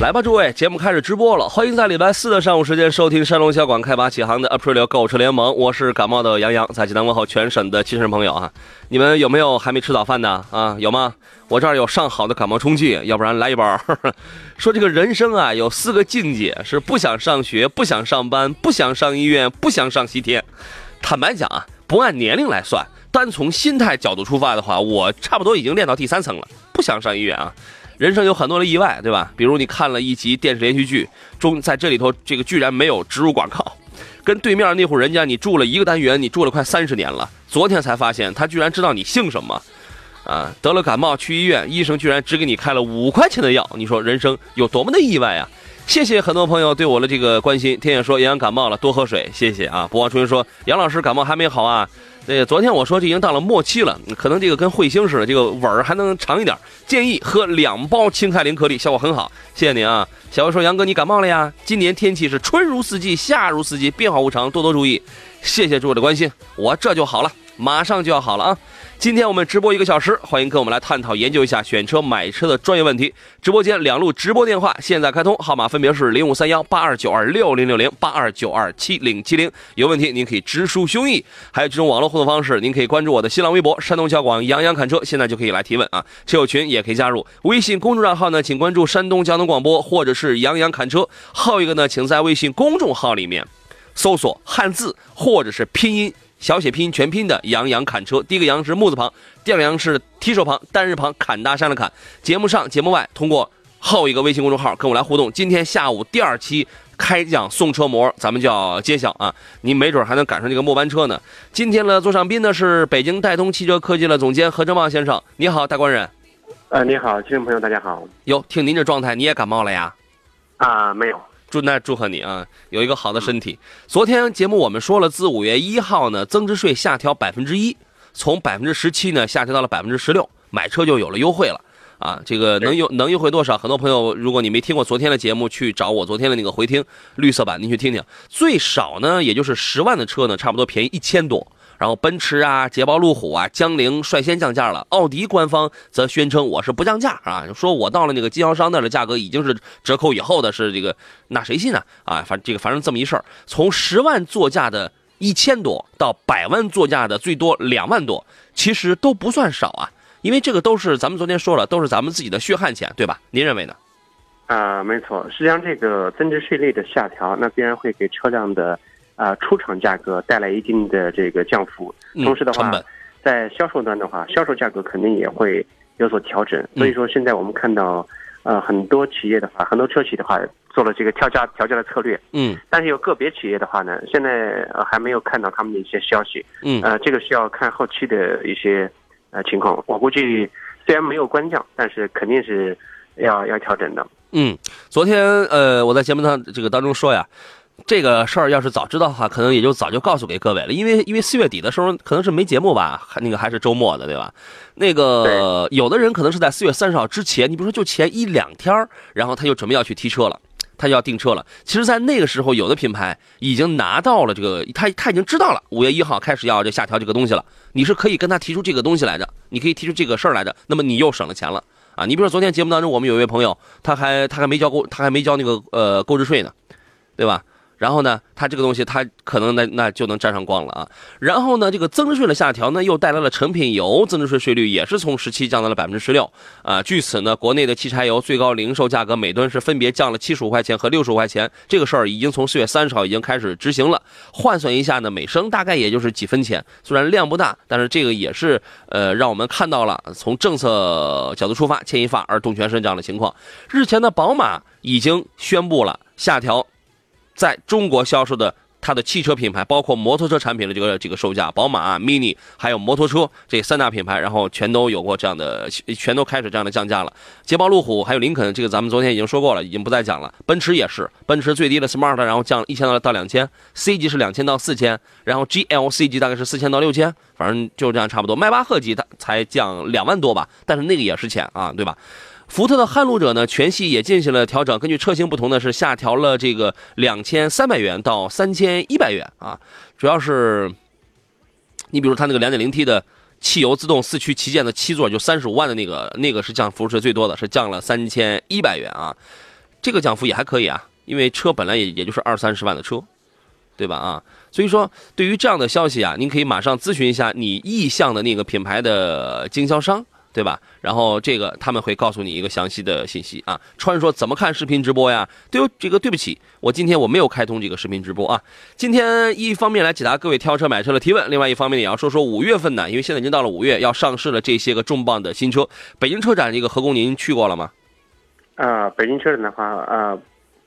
来吧，诸位，节目开始直播了。欢迎在礼拜四的上午时间收听山东小广开拔启航的 April 购车联盟。我是感冒的杨洋，在济南问候全省的亲人朋友啊！你们有没有还没吃早饭的啊？有吗？我这儿有上好的感冒冲剂，要不然来一包。说这个人生啊，有四个境界：是不想上学、不想上班、不想上医院、不想上西天。坦白讲啊，不按年龄来算，单从心态角度出发的话，我差不多已经练到第三层了，不想上医院啊。人生有很多的意外，对吧？比如你看了一集电视连续剧中，在这里头这个居然没有植入广告，跟对面那户人家你住了一个单元，你住了快三十年了，昨天才发现他居然知道你姓什么，啊，得了感冒去医院，医生居然只给你开了五块钱的药，你说人生有多么的意外啊！谢谢很多朋友对我的这个关心，天野说杨洋感冒了，多喝水，谢谢啊！不忘初心说杨老师感冒还没好啊。那个昨天我说这已经到了末期了，可能这个跟彗星似的，这个尾儿还能长一点。建议喝两包清开灵颗粒，效果很好。谢谢您啊，小薇说杨哥你感冒了呀？今年天气是春如四季，夏如四季，变化无常，多多注意。谢谢诸位的关心，我这就好了，马上就要好了啊。今天我们直播一个小时，欢迎跟我们来探讨研究一下选车买车的专业问题。直播间两路直播电话现在开通，号码分别是零五三幺八二九二六零六零八二九二七零七零。有问题您可以直抒胸臆，还有这种网络互动方式，您可以关注我的新浪微博山东交广杨洋侃车，现在就可以来提问啊。车友群也可以加入，微信公众账号呢，请关注山东交通广播或者是杨洋侃车。后一个呢，请在微信公众号里面搜索汉字或者是拼音。小写拼音全拼的杨洋砍车，第一个杨是木字旁，第二个杨是提手旁，单人旁，砍大山的砍。节目上节目外，通过后一个微信公众号跟我来互动。今天下午第二期开奖送车模，咱们就要揭晓啊！您没准还能赶上这个末班车呢。今天呢座上宾的是北京戴通汽车科技的总监何正茂先生，你好，大官人。呃，你好，听众朋友，大家好。哟，听您这状态，你也感冒了呀？啊，没有。祝那祝贺你啊，有一个好的身体。昨天节目我们说了，自五月一号呢，增值税下调百分之一，从百分之十七呢下调到了百分之十六，买车就有了优惠了啊。这个能优能优惠多少？很多朋友，如果你没听过昨天的节目，去找我昨天的那个回听绿色版，您去听听。最少呢，也就是十万的车呢，差不多便宜一千多。然后奔驰啊、捷豹、路虎啊、江铃率先降价了，奥迪官方则宣称我是不降价啊，说我到了那个经销商那的价格已经是折扣以后的，是这个，那谁信呢？啊，反正这个反正这么一事儿，从十万座驾的一千多到百万座驾的最多两万多，其实都不算少啊，因为这个都是咱们昨天说了，都是咱们自己的血汗钱，对吧？您认为呢？啊，没错，实际上这个增值税率的下调，那必然会给车辆的。啊，出厂价格带来一定的这个降幅，同时的话，在销售端的话，销售价格肯定也会有所调整。所以说，现在我们看到，呃，很多企业的话，很多车企的话，做了这个调价调价的策略。嗯。但是有个别企业的话呢，现在还没有看到他们的一些消息。嗯。呃，这个需要看后期的一些呃情况。我估计虽然没有官降，但是肯定是要要调整的。嗯，昨天呃，我在节目上这个当中说呀。这个事儿要是早知道的话，可能也就早就告诉给各位了。因为因为四月底的时候可能是没节目吧，还那个还是周末的，对吧？那个有的人可能是在四月三十号之前，你比如说就前一两天然后他就准备要去提车了，他就要订车了。其实，在那个时候，有的品牌已经拿到了这个，他他已经知道了五月一号开始要这下调这个东西了。你是可以跟他提出这个东西来着，你可以提出这个事儿来着，那么你又省了钱了啊！你比如说昨天节目当中，我们有一位朋友，他还他还没交购，他还没交那个呃购置税呢，对吧？然后呢，它这个东西它可能那那就能沾上光了啊。然后呢，这个增值税的下调呢，又带来了成品油增值税税率也是从十七降到了百分之十六啊。据此呢，国内的汽柴油最高零售价格每吨是分别降了七十五块钱和六十五块钱。这个事儿已经从四月三十号已经开始执行了。换算一下呢，每升大概也就是几分钱，虽然量不大，但是这个也是呃让我们看到了从政策角度出发，牵一发而动全身这样的情况。日前呢，宝马已经宣布了下调。在中国销售的它的汽车品牌，包括摩托车产品的这个这个售价，宝马、Mini 还有摩托车这三大品牌，然后全都有过这样的，全都开始这样的降价了。捷豹、路虎还有林肯，这个咱们昨天已经说过了，已经不再讲了。奔驰也是，奔驰最低的 Smart 然后降一千到到两千，C 级是两千到四千，然后 GLC 级大概是四千到六千，反正就这样差不多。迈巴赫级它才降两万多吧，但是那个也是钱啊，对吧？福特的撼路者呢，全系也进行了调整，根据车型不同呢，是下调了这个两千三百元到三千一百元啊。主要是，你比如它那个两点零 T 的汽油自动四驱旗舰的七座，就三十五万的那个，那个是降幅是最多的，是降了三千一百元啊。这个降幅也还可以啊，因为车本来也也就是二三十万的车，对吧啊？所以说，对于这样的消息啊，您可以马上咨询一下你意向的那个品牌的经销商。对吧？然后这个他们会告诉你一个详细的信息啊。川说怎么看视频直播呀？对，这个对不起，我今天我没有开通这个视频直播啊。今天一方面来解答各位挑车买车的提问，另外一方面也要说说五月份呢，因为现在已经到了五月，要上市了这些个重磅的新车。北京车展这个何工您去过了吗？啊，北京车展的话，啊，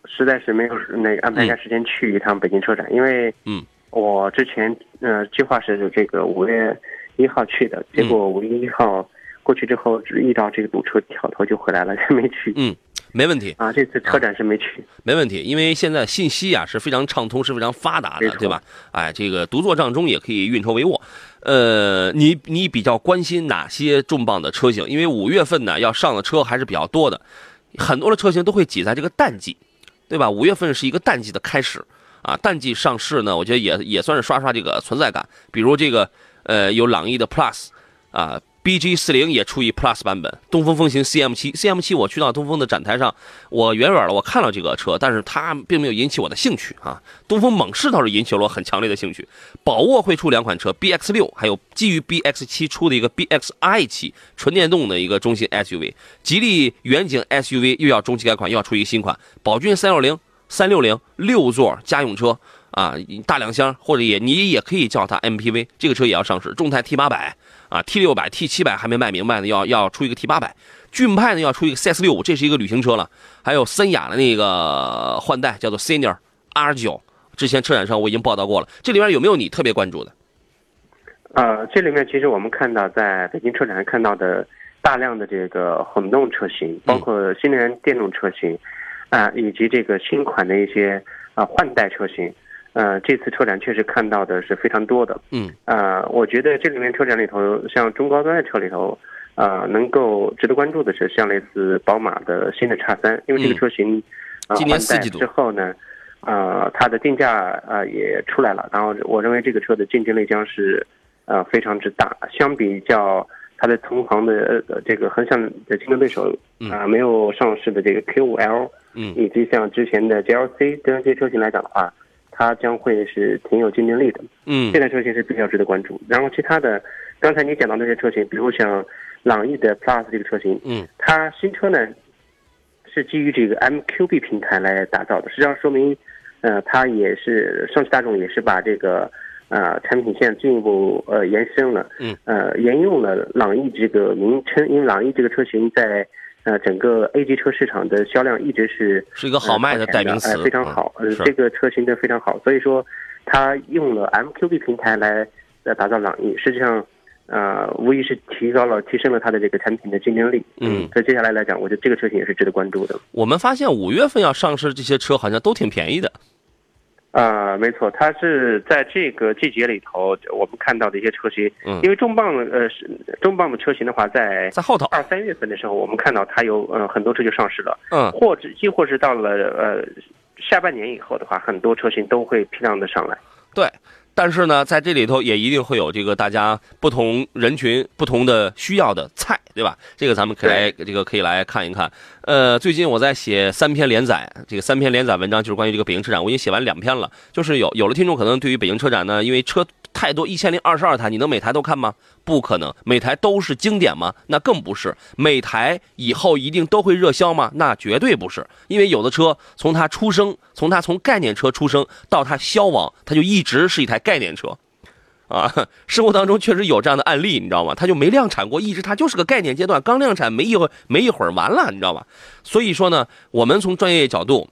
实在是没有那个安排一下时间去一趟北京车展，因为嗯，我之前呃计划是这个五月一号去的，结果五月一号。过去之后，遇到这个堵车，挑头就回来了，没去。嗯，没问题啊。这次车展是没去，没问题，因为现在信息啊是非常畅通，是非常发达的，对吧？哎，这个独坐帐中也可以运筹帷幄。呃，你你比较关心哪些重磅的车型？因为五月份呢要上的车还是比较多的，很多的车型都会挤在这个淡季，对吧？五月份是一个淡季的开始啊，淡季上市呢，我觉得也也算是刷刷这个存在感。比如这个呃，有朗逸的 Plus 啊。B G 四零也出一 Plus 版本，东风风行 C M 七，C M 七我去到东风的展台上，我远远的我看了这个车，但是它并没有引起我的兴趣啊。东风猛士倒是引起了我很强烈的兴趣。宝沃会出两款车，B X 六，还有基于 B X 七出的一个 B X I 七纯电动的一个中型 S U V。吉利远景 S U V 又要中期改款，又要出一个新款。宝骏三六零、三六零六座家用车啊，大两厢或者也你也可以叫它 M P V，这个车也要上市。众泰 T 八百。啊，T 六百、T 七百还没卖明白呢，要要出一个 T 八百，骏派呢要出一个 CS 六五，这是一个旅行车了。还有森雅的那个换代叫做 Senior R 九，之前车展上我已经报道过了。这里面有没有你特别关注的？呃，这里面其实我们看到在北京车展上看到的大量的这个混动车型，包括新能源电动车型，啊，以及这个新款的一些啊换代车型。呃，这次车展确实看到的是非常多的。嗯，呃，我觉得这里面车展里头，像中高端的车里头，呃，能够值得关注的是像类似宝马的新的叉三，因为这个车型，今年四季度之后呢，呃，它的定价呃也出来了，然后我认为这个车的竞争力将是呃非常之大，相比较它的同行的这个横向的竞争对手啊，没有上市的这个 Q 五 L，嗯，以及像之前的 GLC 这些车型来讲的话。它将会是挺有竞争力的，嗯，这台车型是比较值得关注。然后其他的，刚才你讲到那些车型，比如像朗逸的 Plus 这个车型，嗯，它新车呢是基于这个 MQB 平台来打造的，实际上说明，呃，它也是上汽大众也是把这个呃产品线进一步呃延伸了，嗯，呃沿用了朗逸这个名称，因为朗逸这个车型在。呃，整个 A 级车市场的销量一直是是一个好卖的代名词，非常好。呃，这个车型的非常好，所以说，它用了 MQB 平台来来打造朗逸，实际上，呃，无疑是提高了、提升了它的这个产品的竞争力。嗯，所以接下来来讲，我觉得这个车型也是值得关注的。我们发现五月份要上市这些车好像都挺便宜的。啊，没错，它是在这个季节里头，我们看到的一些车型，嗯，因为重磅呃是重磅的车型的话，在在后头二三月份的时候，我们看到它有呃很多车就上市了，嗯，或者亦或是到了呃下半年以后的话，很多车型都会批量的上来，对。但是呢，在这里头也一定会有这个大家不同人群不同的需要的菜，对吧？这个咱们可以来这个可以来看一看。呃，最近我在写三篇连载，这个三篇连载文章就是关于这个北京车展，我已经写完两篇了。就是有有的听众可能对于北京车展呢，因为车。太多一千零二十二台，你能每台都看吗？不可能，每台都是经典吗？那更不是。每台以后一定都会热销吗？那绝对不是。因为有的车从它出生，从它从概念车出生到它消亡，它就一直是一台概念车，啊，生活当中确实有这样的案例，你知道吗？他就没量产过，一直他就是个概念阶段，刚量产没一会没一会儿完了，你知道吧？所以说呢，我们从专业角度。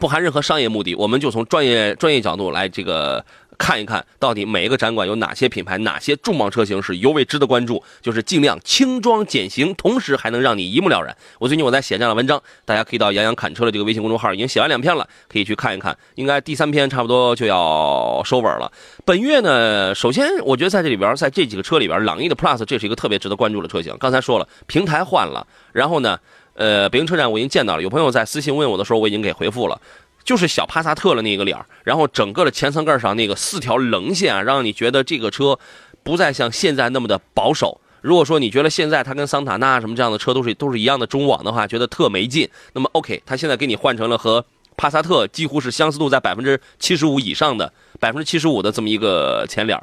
不含任何商业目的，我们就从专业专业角度来这个看一看到底每一个展馆有哪些品牌、哪些重磅车型是尤为值得关注，就是尽量轻装简行，同时还能让你一目了然。我最近我在写这样的文章，大家可以到杨洋侃车的这个微信公众号，已经写完两篇了，可以去看一看。应该第三篇差不多就要收尾了。本月呢，首先我觉得在这里边，在这几个车里边，朗逸的 Plus 这是一个特别值得关注的车型。刚才说了，平台换了，然后呢？呃，北京车展我已经见到了，有朋友在私信问我的时候，我已经给回复了，就是小帕萨特的那个脸然后整个的前舱盖上那个四条棱线啊，让你觉得这个车不再像现在那么的保守。如果说你觉得现在它跟桑塔纳什么这样的车都是都是一样的中网的话，觉得特没劲，那么 OK，它现在给你换成了和帕萨特几乎是相似度在百分之七十五以上的百分之七十五的这么一个前脸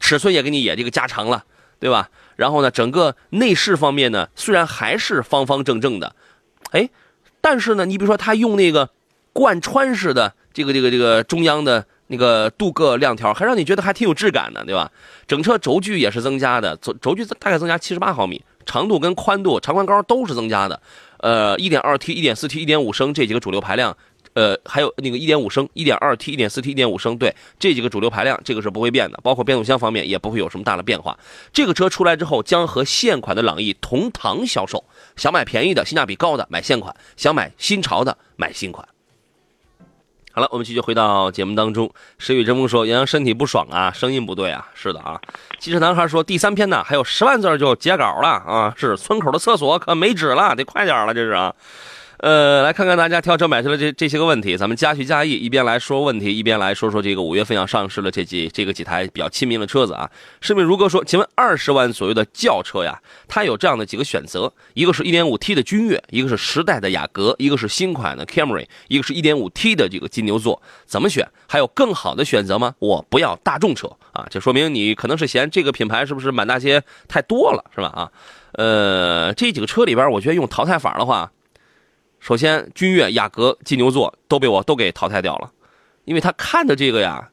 尺寸也给你也这个加长了，对吧？然后呢，整个内饰方面呢，虽然还是方方正正的，哎，但是呢，你比如说它用那个贯穿式的这个这个这个中央的那个镀铬亮条，还让你觉得还挺有质感的，对吧？整车轴距也是增加的，轴轴距大概增加七十八毫米，长度跟宽度、长宽高都是增加的。呃，一点二 T、一点四 T、一点五升这几个主流排量。呃，还有那个一点五升、一点二 T、一点四 T、一点五升，对这几个主流排量，这个是不会变的，包括变速箱方面也不会有什么大的变化。这个车出来之后，将和现款的朗逸同堂销售。想买便宜的、性价比高的，买现款；想买新潮的，买新款。好了，我们继续回到节目当中。石宇真风说：“杨洋身体不爽啊，声音不对啊。”是的啊。汽车男孩说：“第三篇呢，还有十万字就截稿了啊，是村口的厕所可没纸了，得快点了，这是啊。”呃，来看看大家挑车买车的这这些个问题，咱们加叙加意，一边来说问题，一边来说说这个五月份要上市的这几这个几台比较亲民的车子啊。市民如哥说，请问二十万左右的轿车呀，它有这样的几个选择：一个是一点五 T 的君越，一个是时代的雅阁，一个是新款的 Camry，一个是一点五 T 的这个金牛座，怎么选？还有更好的选择吗？我不要大众车啊，这说明你可能是嫌这个品牌是不是满大街太多了，是吧？啊，呃，这几个车里边，我觉得用淘汰法的话。首先，君越、雅阁、金牛座都被我都给淘汰掉了，因为他看的这个呀，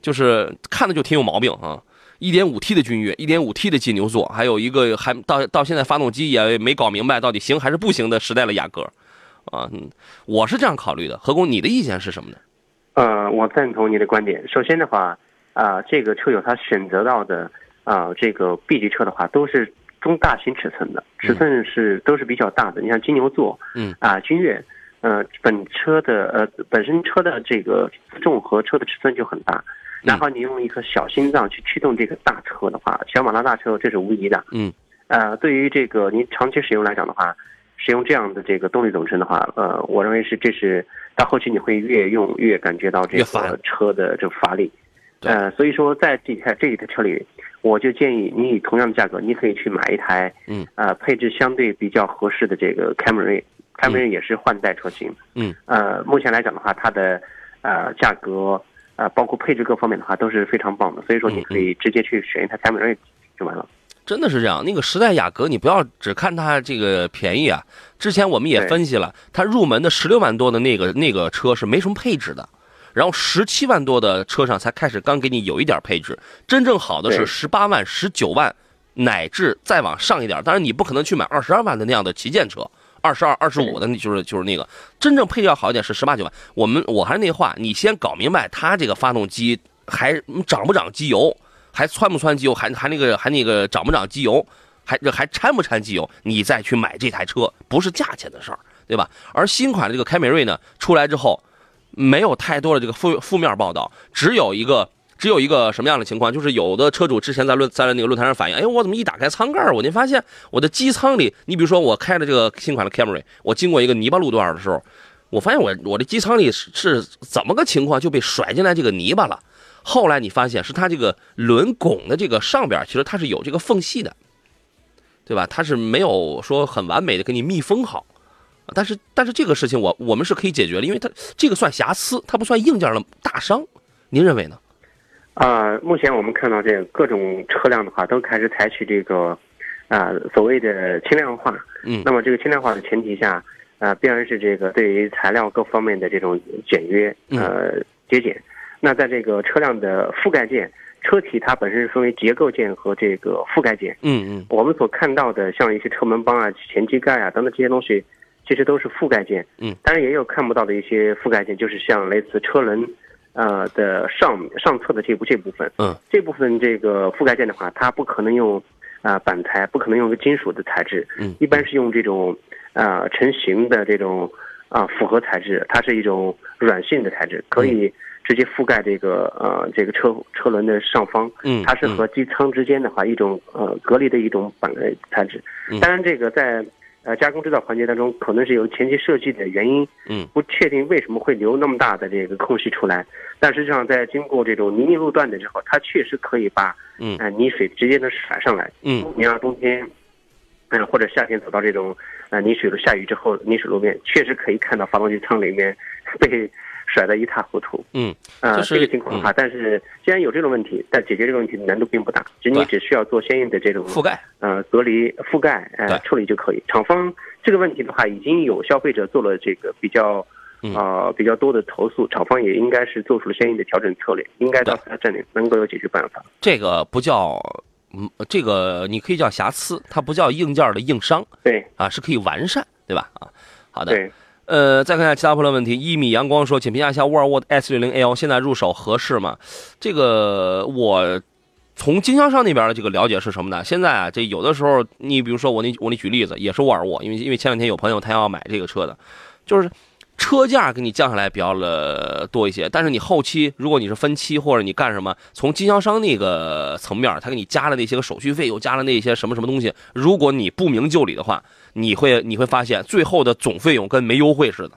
就是看的就挺有毛病啊。1.5T 的君越，1.5T 的金牛座，还有一个还到到现在发动机也没搞明白到底行还是不行的时代的雅阁，啊，我是这样考虑的。何工，你的意见是什么呢？呃，我赞同你的观点。首先的话，啊，这个车友他选择到的啊，这个 B 级车的话都是。中大型尺寸的尺寸是都是比较大的，你像金牛座，嗯。啊，君越，呃，本车的呃本身车的这个自重和车的尺寸就很大，然后你用一颗小心脏去驱动这个大车的话，小马拉大车这是无疑的，嗯，呃，对于这个您长期使用来讲的话，使用这样的这个动力总成的话，呃，我认为是这是到后期你会越用越感觉到这个车的这个乏力，呃，所以说在这台这一台车里。我就建议你以同样的价格，你可以去买一台，嗯，呃，配置相对比较合适的这个凯美瑞，凯美瑞也是换代车型，嗯，呃，目前来讲的话，它的呃价格，呃，包括配置各方面的话都是非常棒的，所以说你可以直接去选一台凯美瑞就完了。真的是这样，那个时代雅阁，你不要只看它这个便宜啊，之前我们也分析了，它入门的十六万多的那个那个车是没什么配置的。然后十七万多的车上才开始刚给你有一点配置，真正好的是十八万、十九万，乃至再往上一点。当然你不可能去买二十二万的那样的旗舰车，二十二、二十五的那，就是就是那个真正配置要好一点是十八九万。我们我还是那话，你先搞明白它这个发动机还涨不涨机油，还窜不窜机油，还还那个还那个涨不涨机油，还还掺不掺机油，你再去买这台车不是价钱的事儿，对吧？而新款的这个凯美瑞呢出来之后。没有太多的这个负负面报道，只有一个，只有一个什么样的情况，就是有的车主之前在论在那个论坛上反映，哎，我怎么一打开舱盖，我就发现我的机舱里，你比如说我开的这个新款的 Camry，我经过一个泥巴路段的时候，我发现我我的机舱里是是怎么个情况就被甩进来这个泥巴了。后来你发现是它这个轮拱的这个上边，其实它是有这个缝隙的，对吧？它是没有说很完美的给你密封好。但是，但是这个事情我我们是可以解决的，因为它这个算瑕疵，它不算硬件的大伤。您认为呢？啊，目前我们看到这个各种车辆的话，都开始采取这个啊所谓的轻量化。嗯。那么这个轻量化的前提下，啊，必然是这个对于材料各方面的这种简约呃节俭。那在这个车辆的覆盖件，车体它本身是分为结构件和这个覆盖件。嗯嗯。我们所看到的像一些车门帮啊、前机盖啊等等这些东西。其实都是覆盖件。嗯，当然也有看不到的一些覆盖件，就是像类似车轮，呃的上上侧的这部这部分。嗯，这部分这个覆盖件的话，它不可能用啊板材，不可能用个金属的材质。嗯，一般是用这种啊成型的这种啊复合材质，它是一种软性的材质，可以。直接覆盖这个呃这个车车轮的上方，嗯，它是和机舱之间的话一种呃隔离的一种板材质。当然，这个在呃加工制造环节当中，可能是由前期设计的原因，嗯，不确定为什么会留那么大的这个空隙出来。但实际上，在经过这种泥泞路段的时候，它确实可以把嗯泥水直接的甩上来。嗯，你要冬天嗯或者夏天走到这种呃泥水路下雨之后泥水路面，确实可以看到发动机舱里面 被。甩得一塌糊涂。嗯，呃，这个情况的话，但是既然有这种问题，但解决这个问题难度并不大，就你只需要做相应的这种覆盖，呃，隔离覆盖，呃，处理就可以。厂方这个问题的话，已经有消费者做了这个比较，呃，比较多的投诉，厂方也应该是做出了相应的调整策略，应该到他这里能够有解决办法。这个不叫，嗯，这个你可以叫瑕疵，它不叫硬件的硬伤。对，啊，是可以完善，对吧？啊，好的。对。呃，再看一下其他朋友的问题。一米阳光说，请评价一下沃尔沃 S 六零 L 现在入手合适吗？这个我从经销商那边的这个了解是什么呢？现在啊，这有的时候，你比如说我那我那举例子，也是沃尔沃，因为因为前两天有朋友他要买这个车的，就是车价给你降下来比较了多一些，但是你后期如果你是分期或者你干什么，从经销商那个层面，他给你加了那些个手续费，又加了那些什么什么东西，如果你不明就里的话。你会你会发现最后的总费用跟没优惠似的，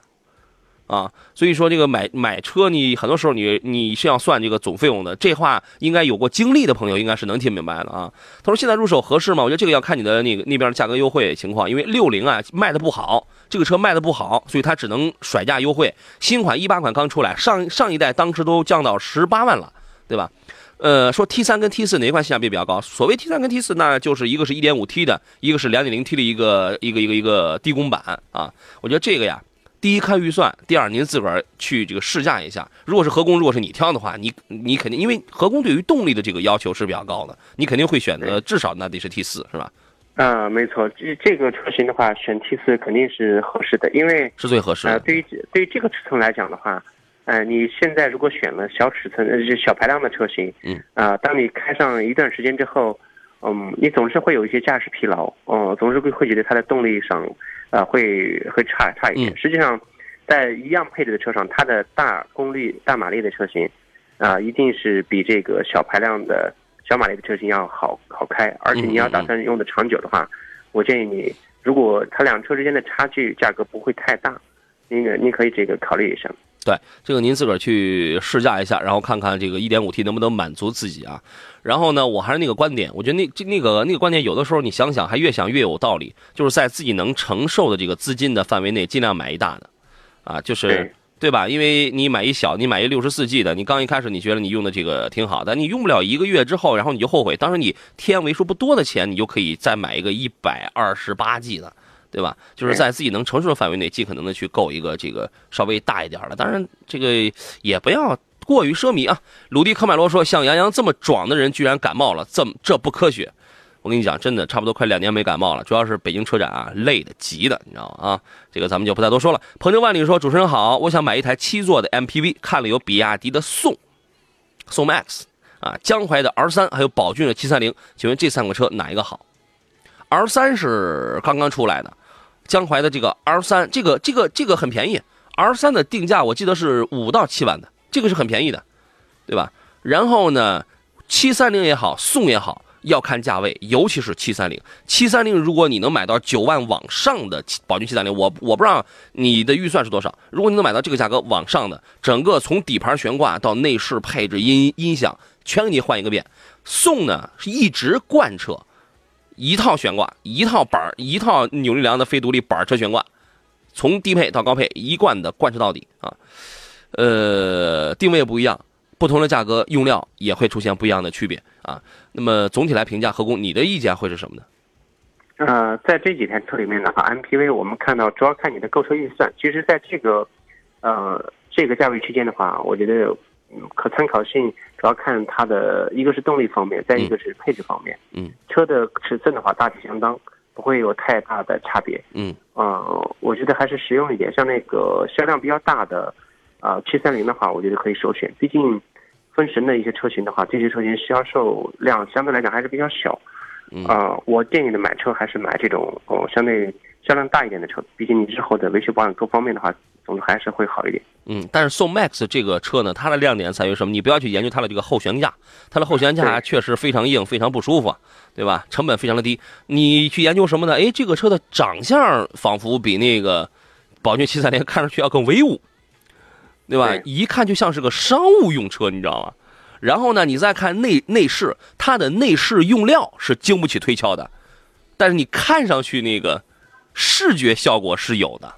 啊，所以说这个买买车你很多时候你你是要算这个总费用的，这话应该有过经历的朋友应该是能听明白的啊。他说现在入手合适吗？我觉得这个要看你的那个那边的价格优惠情况，因为六零啊卖的不好，这个车卖的不好，所以它只能甩价优惠。新款一八款刚出来，上上一代当时都降到十八万了，对吧？呃，说 T 三跟 T 四哪一款性价比比较高？所谓 T 三跟 T 四，那就是一个是一点五 T 的，一个是两点零 T 的一个一个一个一个低功版啊。我觉得这个呀，第一看预算，第二您自个儿去这个试驾一下。如果是合工，如果是你挑的话，你你肯定因为合工对于动力的这个要求是比较高的，你肯定会选择至少那得是 T 四是吧？啊，没错，这这个车型的话，选 T 四肯定是合适的，因为是最合适的。对于对于这个尺寸来讲的话。呃，你现在如果选了小尺寸，呃，是小排量的车型，嗯，啊，当你开上一段时间之后，嗯，你总是会有一些驾驶疲劳，哦，总是会会觉得它的动力上，啊，会会差差一点。实际上，在一样配置的车上，它的大功率、大马力的车型，啊，一定是比这个小排量的小马力的车型要好好开。而且你要打算用的长久的话，我建议你，如果它两车之间的差距价格不会太大，那个你可以这个考虑一下。对，这个您自个儿去试驾一下，然后看看这个 1.5T 能不能满足自己啊。然后呢，我还是那个观点，我觉得那这那个那个观点，有的时候你想想，还越想越有道理。就是在自己能承受的这个资金的范围内，尽量买一大的，啊，就是对吧？因为你买一小，你买一六十四 G 的，你刚一开始你觉得你用的这个挺好的，你用不了一个月之后，然后你就后悔。当时你添为数不多的钱，你就可以再买一个一百二十八 G 的。对吧？就是在自己能承受的范围内，尽可能的去购一个这个稍微大一点的。当然，这个也不要过于奢靡啊。鲁迪科迈罗说：“像杨洋这么壮的人，居然感冒了，这么这不科学。”我跟你讲，真的差不多快两年没感冒了，主要是北京车展啊，累的急的，你知道吗？啊，这个咱们就不再多说了。鹏程万里说：“主持人好，我想买一台七座的 MPV，看了有比亚迪的宋，宋 MAX 啊，江淮的 R 三，还有宝骏的七三零，请问这三个车哪一个好？R 三是刚刚出来的。”江淮的这个 R 三，这个这个这个很便宜，R 三的定价我记得是五到七万的，这个是很便宜的，对吧？然后呢，七三零也好，宋也好，要看价位，尤其是七三零。七三零如果你能买到九万往上的宝骏七三零，我我不知道你的预算是多少。如果你能买到这个价格往上的，整个从底盘悬挂到内饰配置、音音响，全给你换一个遍。宋呢是一直贯彻。一套悬挂，一套板一套扭力梁的非独立板车悬挂，从低配到高配一贯的贯彻到底啊。呃，定位不一样，不同的价格用料也会出现不一样的区别啊。那么总体来评价何工，你的意见会是什么呢？呃，在这几台车里面的话，MPV 我们看到主要看你的购车预算。其实，在这个呃这个价位区间的话，我觉得。可参考性主要看它的一个是动力方面，再一个是配置方面。嗯，车的尺寸的话大体相当，不会有太大的差别。嗯，呃，我觉得还是实用一点。像那个销量比较大的，啊，七三零的话，我觉得可以首选。毕竟，分神的一些车型的话，这些车型销售量相对来讲还是比较小。啊，我建议的买车还是买这种哦，相对销量大一点的车。毕竟你之后的维修保养各方面的话，总之还是会好一点。嗯，但是宋 MAX 这个车呢，它的亮点在于什么？你不要去研究它的这个后悬架，它的后悬架确实非常硬，非常不舒服，对吧？成本非常的低。你去研究什么呢？哎，这个车的长相仿佛比那个宝骏七三零看上去要更威武，对吧？一看就像是个商务用车，你知道吗？然后呢，你再看内内饰，它的内饰用料是经不起推敲的，但是你看上去那个视觉效果是有的。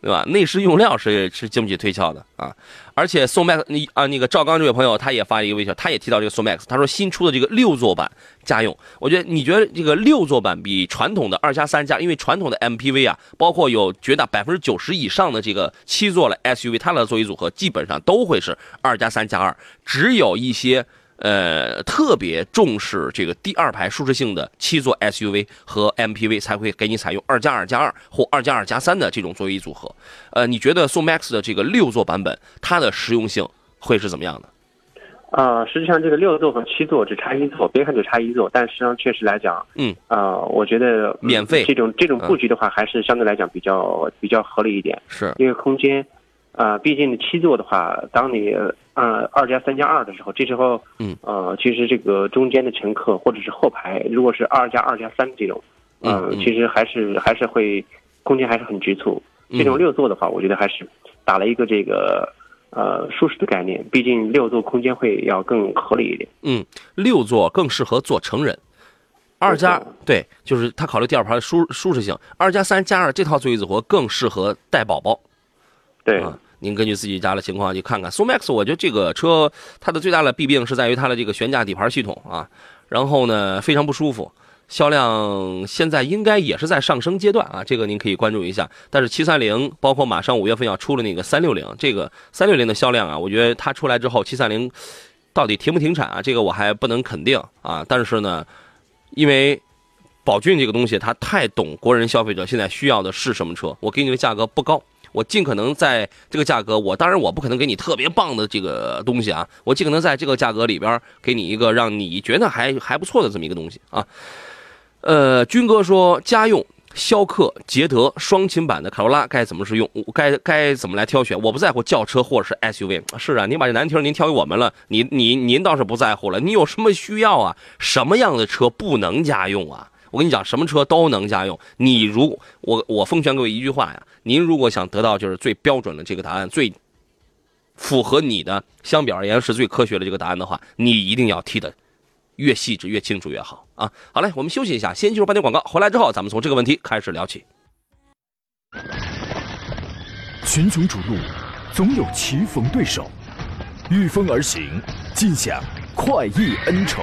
对吧？内饰用料是是经不起推敲的啊！而且宋 MAX，你啊，那个赵刚这位朋友他也发了一个微信，他也提到这个宋 MAX，他说新出的这个六座版家用，我觉得你觉得这个六座版比传统的二加三加，因为传统的 MPV 啊，包括有绝大百分之九十以上的这个七座的 SUV，它的座椅组合基本上都会是二加三加二，只有一些。呃，特别重视这个第二排舒适性的七座 SUV 和 MPV 才会给你采用二加二加二或二加二加三的这种座椅组合。呃，你觉得宋 MAX 的这个六座版本，它的实用性会是怎么样的？啊，实际上这个六座和七座只差一座，别看只差一座，但实际上确实来讲，嗯，啊，我觉得免费这种这种布局的话，还是相对来讲比较比较合理一点，是因为空间。啊，毕竟七座的话，当你呃二加三加二的时候，这时候，嗯，呃，其实这个中间的乘客或者是后排，如果是二加二加三这种，嗯，其实还是还是会空间还是很局促。这种六座的话，我觉得还是打了一个这个呃舒适的概念。毕竟六座空间会要更合理一点。嗯，六座更适合坐成人，二加对，就是他考虑第二排的舒舒适性。二加三加二这套座椅组合更适合带宝宝。对。您根据自己家的情况去看看。宋 MAX，我觉得这个车它的最大的弊病是在于它的这个悬架底盘系统啊，然后呢非常不舒服，销量现在应该也是在上升阶段啊，这个您可以关注一下。但是七三零，包括马上五月份要出的那个三六零，这个三六零的销量啊，我觉得它出来之后，七三零到底停不停产啊？这个我还不能肯定啊。但是呢，因为宝骏这个东西它太懂国人消费者现在需要的是什么车，我给你的价格不高。我尽可能在这个价格，我当然我不可能给你特别棒的这个东西啊，我尽可能在这个价格里边给你一个让你觉得还还不错的这么一个东西啊。呃，军哥说家用逍客、捷德双擎版的卡罗拉该怎么使用？该该怎么来挑选？我不在乎轿车或者是 SUV。是啊，您把这难题您挑给我们了，您您您倒是不在乎了。你有什么需要啊？什么样的车不能家用啊？我跟你讲，什么车都能家用。你如我，我奉劝各位一句话呀：您如果想得到就是最标准的这个答案，最符合你的相比而言是最科学的这个答案的话，你一定要提的越细致、越清楚越好啊！好嘞，我们休息一下，先进入半点广告。回来之后，咱们从这个问题开始聊起。群雄逐鹿，总有棋逢对手，御风而行，尽享快意恩仇。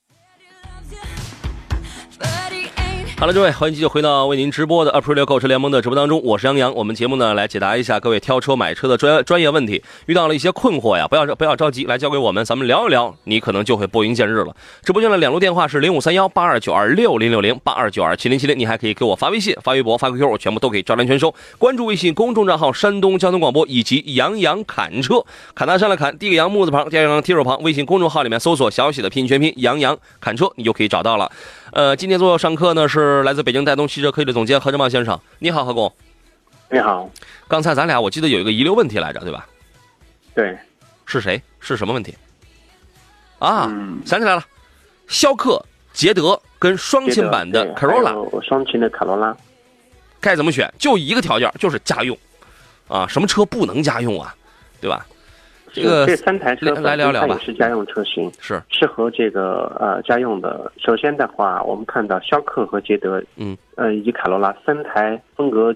好了，各位，欢迎继续回到为您直播的 April 购车联盟的直播当中，我是杨洋。我们节目呢来解答一下各位挑车买车的专专业问题，遇到了一些困惑呀，不要不要着急，来交给我们，咱们聊一聊，你可能就会拨云见日了。直播间的两路电话是零五三幺八二九二六零六零八二九二七零七零，你还可以给我发微信、发微博、发 QQ，我全部都可以照单全收。关注微信公众账号山东交通广播以及杨洋侃车，侃大山的侃，第一个杨木字旁，第二个提手旁，微信公众号里面搜索小写的拼音全拼杨洋侃车，你就可以找到了。呃，今天做上课呢是来自北京戴东汽车科技的总监何正茂先生，你好，何工。你好。刚才咱俩我记得有一个遗留问题来着，对吧？对。是谁？是什么问题？啊，想起来了，逍客、捷德跟双擎版的 Corolla，双擎的卡罗拉，该怎么选？就一个条件，就是家用。啊，什么车不能家用啊？对吧？这个这三台车来聊聊吧，是家用车型，是适合这个呃家用的。首先的话，我们看到逍客和捷德，嗯，呃以及卡罗拉三台风格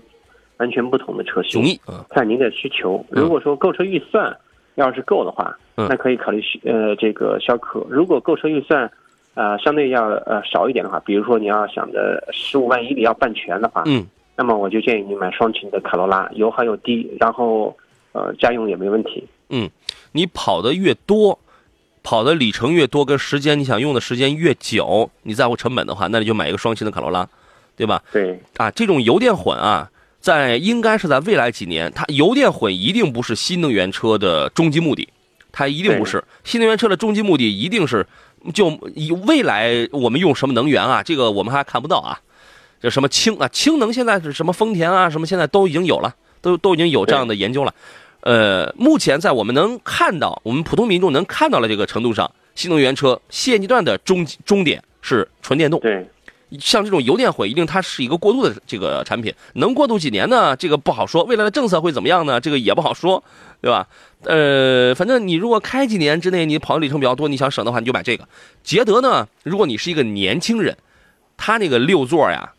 完全不同的车型。看您的需求，如果说购车预算要是够的话，那可以考虑呃这个逍客。如果购车预算，呃相对要呃少一点的话，比如说你要想着十五万以里要办全的话，嗯，那么我就建议你买双擎的卡罗拉，油耗又低，然后呃家用也没问题。嗯，你跑的越多，跑的里程越多，跟时间你想用的时间越久，你在乎成本的话，那你就买一个双擎的卡罗拉，对吧？对。啊，这种油电混啊。在应该是在未来几年，它油电混一定不是新能源车的终极目的，它一定不是新能源车的终极目的，一定是就以未来我们用什么能源啊？这个我们还看不到啊，这什么氢啊，氢能现在是什么丰田啊，什么现在都已经有了，都都已经有这样的研究了。呃，目前在我们能看到，我们普通民众能看到的这个程度上，新能源车现阶段的终终点是纯电动。对。像这种油电混，一定它是一个过渡的这个产品，能过渡几年呢？这个不好说。未来的政策会怎么样呢？这个也不好说，对吧？呃，反正你如果开几年之内你跑的里程比较多，你想省的话，你就买这个。捷德呢，如果你是一个年轻人，它那个六座呀，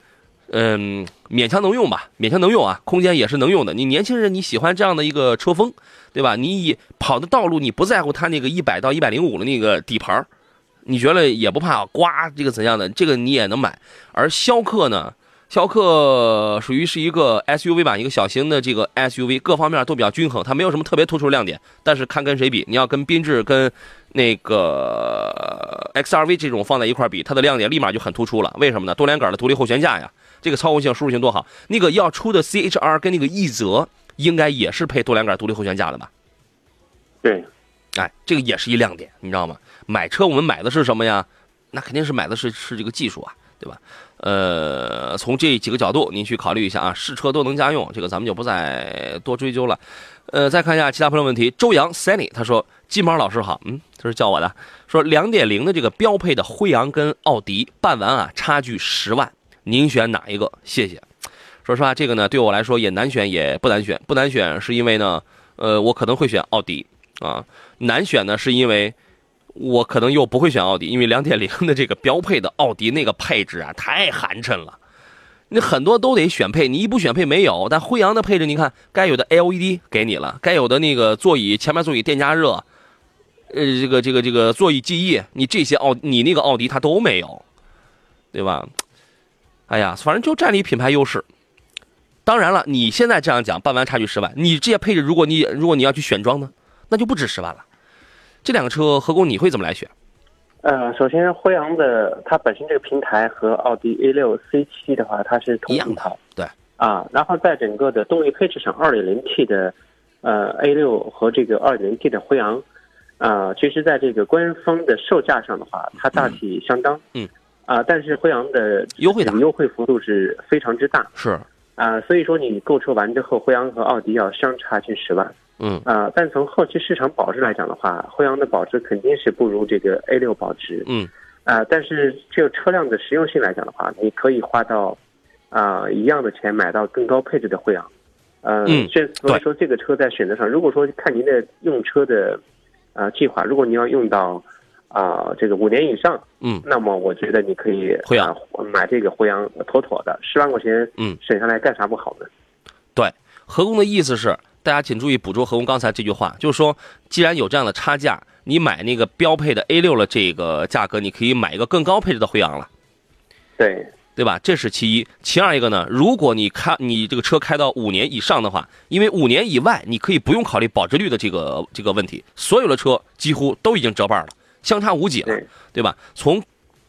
嗯，勉强能用吧，勉强能用啊，空间也是能用的。你年轻人你喜欢这样的一个车风，对吧？你以跑的道路你不在乎它那个一百到一百零五的那个底盘你觉得也不怕刮这个怎样的？这个你也能买。而逍客呢？逍客属于是一个 SUV 吧，一个小型的这个 SUV，各方面都比较均衡，它没有什么特别突出的亮点。但是看跟谁比，你要跟缤智跟那个 XRV 这种放在一块比，它的亮点立马就很突出了。为什么呢？多连杆的独立后悬架呀，这个操控性、舒适性多好。那个要出的 CHR 跟那个奕泽应该也是配多连杆独立后悬架的吧？对。哎，这个也是一亮点，你知道吗？买车我们买的是什么呀？那肯定是买的是是这个技术啊，对吧？呃，从这几个角度您去考虑一下啊，试车都能家用，这个咱们就不再多追究了。呃，再看一下其他朋友问题，周洋 Sunny 他说：“金毛老师好，嗯，这是叫我的，说两点零的这个标配的辉昂跟奥迪办完啊，差距十万，您选哪一个？谢谢。说实话，这个呢对我来说也难选，也不难选，不难选是因为呢，呃，我可能会选奥迪。”啊，难选呢，是因为我可能又不会选奥迪，因为两点零的这个标配的奥迪那个配置啊，太寒碜了。你很多都得选配，你一不选配没有。但辉昂的配置，你看该有的 LED 给你了，该有的那个座椅前面座椅电加热，呃，这个这个这个座椅记忆，你这些奥你那个奥迪它都没有，对吧？哎呀，反正就占你品牌优势。当然了，你现在这样讲，办完差距十万，你这些配置，如果你如果你要去选装呢？那就不止十万了，这两个车何工你会怎么来选？呃，首先辉昂的它本身这个平台和奥迪 A 六 C 七的话，它是同一套，对。啊。然后在整个的动力配置上，二点零 T 的呃 A 六和这个二点零 T 的辉昂，啊，其实在这个官方的售价上的话，它大体相当，嗯。啊，但是辉昂的优惠优惠幅度是非常之大，是。啊，所以说你购车完之后，辉昂和奥迪要相差近十万。嗯啊，但从后期市场保值来讲的话，辉昂的保值肯定是不如这个 A 六保值。嗯，啊，但是就车辆的实用性来讲的话，你可以花到啊一样的钱买到更高配置的辉昂。嗯，这所以说这个车在选择上，如果说看您的用车的呃计划，如果你要用到啊这个五年以上，嗯，那么我觉得你可以辉昂买这个辉昂妥妥的，十万块钱嗯省下来干啥不好呢？对，何工的意思是。大家请注意捕捉何工刚才这句话，就是说，既然有这样的差价，你买那个标配的 A 六了，这个价格你可以买一个更高配置的辉昂了，对对吧？这是其一，其二一个呢，如果你开你这个车开到五年以上的话，因为五年以外你可以不用考虑保值率的这个这个问题，所有的车几乎都已经折半了，相差无几了，对吧？从